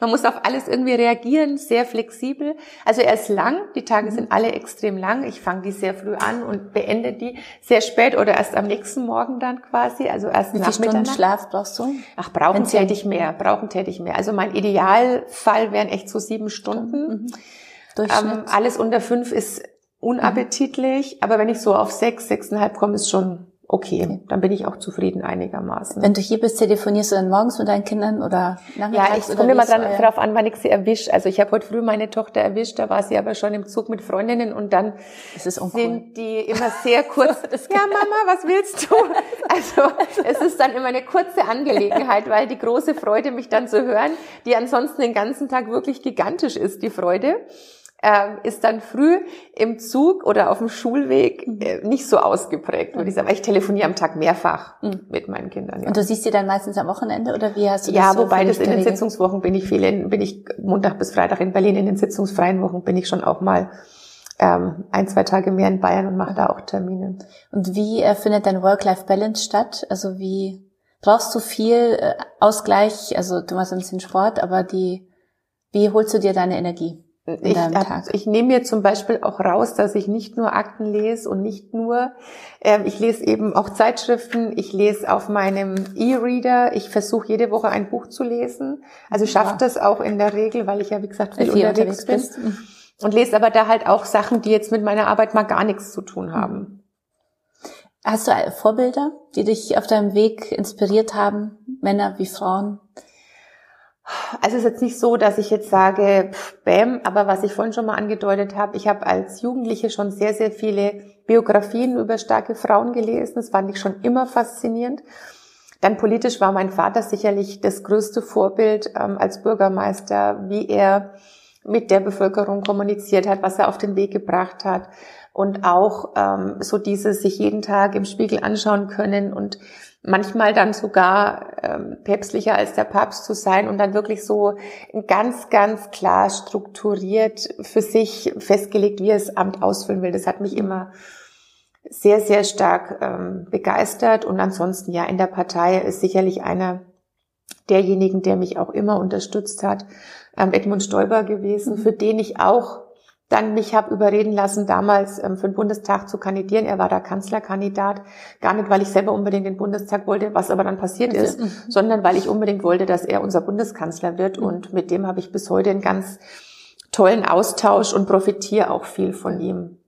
man muss auf alles irgendwie reagieren, sehr flexibel. Also er ist lang, die Tage mhm. sind alle extrem lang. Ich fange die sehr früh an und beende die sehr spät oder erst am nächsten Morgen dann quasi. Also erst Wie viele Stunden Schlaf brauchst du? Ach, brauchen täte ich mehr, brauchen täte ich mehr. Also mein Idealfall wären echt so sieben Stunden. Mhm. Ähm, alles unter fünf ist unappetitlich, mhm. aber wenn ich so auf sechs, sechseinhalb komme, ist schon okay, dann bin ich auch zufrieden einigermaßen. Wenn du hier bist, telefonierst du dann morgens mit deinen Kindern oder nachmittags? Ja, ich komme immer dann darauf an, wann ich sie erwische. Also ich habe heute früh meine Tochter erwischt, da war sie aber schon im Zug mit Freundinnen und dann sind die immer sehr kurz. ja, Mama, was willst du? Also es ist dann immer eine kurze Angelegenheit, weil die große Freude, mich dann zu hören, die ansonsten den ganzen Tag wirklich gigantisch ist, die Freude ähm, ist dann früh im Zug oder auf dem Schulweg mhm. äh, nicht so ausgeprägt, würde ich sagen. Weil ich telefoniere am Tag mehrfach mhm. mit meinen Kindern. Ja. Und du siehst sie dann meistens am Wochenende oder wie hast du das Ja, so wobei das in den Sitzungswochen bin ich viel in, bin ich Montag bis Freitag in Berlin, in den sitzungsfreien Wochen bin ich schon auch mal ähm, ein, zwei Tage mehr in Bayern und mache da auch Termine. Und wie äh, findet dein Work-Life-Balance statt? Also wie brauchst du viel äh, Ausgleich? Also du machst ein bisschen Sport, aber die, wie holst du dir deine Energie? Ich, ich nehme mir zum Beispiel auch raus, dass ich nicht nur Akten lese und nicht nur, äh, ich lese eben auch Zeitschriften, ich lese auf meinem E-Reader, ich versuche jede Woche ein Buch zu lesen. Also schaffe ja. das auch in der Regel, weil ich ja, wie gesagt, viel, unterwegs, unterwegs bin. Mhm. Und lese aber da halt auch Sachen, die jetzt mit meiner Arbeit mal gar nichts zu tun haben. Hast du Vorbilder, die dich auf deinem Weg inspiriert haben, Männer wie Frauen? Also es ist jetzt nicht so, dass ich jetzt sage, pff, bäm, aber was ich vorhin schon mal angedeutet habe, ich habe als Jugendliche schon sehr, sehr viele Biografien über starke Frauen gelesen. Das fand ich schon immer faszinierend. Dann politisch war mein Vater sicherlich das größte Vorbild ähm, als Bürgermeister, wie er mit der Bevölkerung kommuniziert hat, was er auf den Weg gebracht hat. Und auch ähm, so dieses sich jeden Tag im Spiegel anschauen können und manchmal dann sogar ähm, päpstlicher als der Papst zu sein und dann wirklich so ganz, ganz klar strukturiert für sich festgelegt, wie er das Amt ausfüllen will. Das hat mich immer sehr, sehr stark ähm, begeistert. Und ansonsten ja, in der Partei ist sicherlich einer derjenigen, der mich auch immer unterstützt hat, ähm, Edmund Stoiber gewesen, für den ich auch dann mich habe überreden lassen, damals ähm, für den Bundestag zu kandidieren. Er war da Kanzlerkandidat. Gar nicht, weil ich selber unbedingt den Bundestag wollte, was aber dann passiert ist, mhm. sondern weil ich unbedingt wollte, dass er unser Bundeskanzler wird. Mhm. Und mit dem habe ich bis heute einen ganz tollen Austausch und profitiere auch viel von ihm.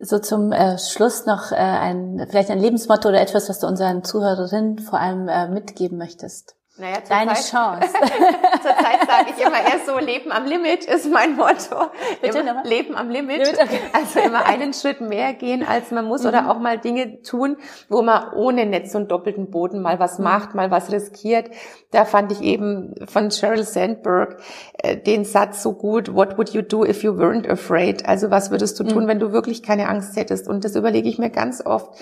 So zum äh, Schluss noch äh, ein vielleicht ein Lebensmotto oder etwas, was du unseren Zuhörerinnen vor allem äh, mitgeben möchtest. Naja, Deine Zeit, Chance. Zurzeit sage ich immer erst so, Leben am Limit ist mein Motto. Bitte immer, Leben am Limit. Limit okay. Also immer einen Schritt mehr gehen, als man muss mhm. oder auch mal Dinge tun, wo man ohne Netz und doppelten Boden mal was mhm. macht, mal was riskiert. Da fand ich eben von Sheryl Sandberg äh, den Satz so gut, what would you do if you weren't afraid? Also was würdest du tun, mhm. wenn du wirklich keine Angst hättest? Und das überlege ich mir ganz oft.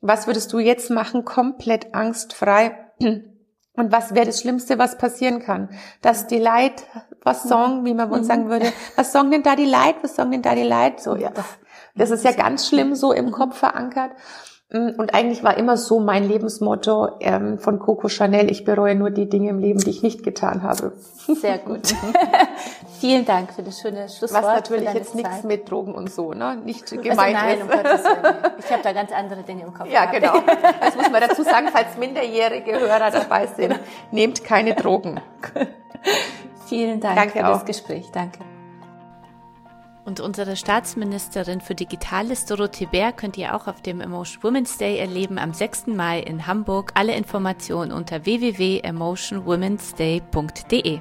Was würdest du jetzt machen, komplett angstfrei? Und was wäre das Schlimmste, was passieren kann? Dass die Leid, was Song, wie man uns mhm. sagen würde, was Song denn da die Leid, was Song denn da die Leid? So, ja. Das, das ist ja ganz schlimm so im Kopf verankert. Mm, und eigentlich war immer so mein Lebensmotto ähm, von Coco Chanel, ich bereue nur die Dinge im Leben, die ich nicht getan habe. Sehr gut. Vielen Dank für das schöne Schlusswort. Was natürlich jetzt Zeit. nichts mit Drogen und so, ne? Nicht also gemeint also nein, ist. Um Gottes Willen. Ich habe da ganz andere Dinge im Kopf. Ja, gehabt. genau. Das muss man dazu sagen, falls minderjährige Hörer dabei sind. Nehmt keine Drogen. Vielen Dank Danke für auch. das Gespräch. Danke. Und unsere Staatsministerin für Digitales, Dorothee Bär, könnt ihr auch auf dem Emotion Women's Day erleben am 6. Mai in Hamburg. Alle Informationen unter www.emotionwomensday.de.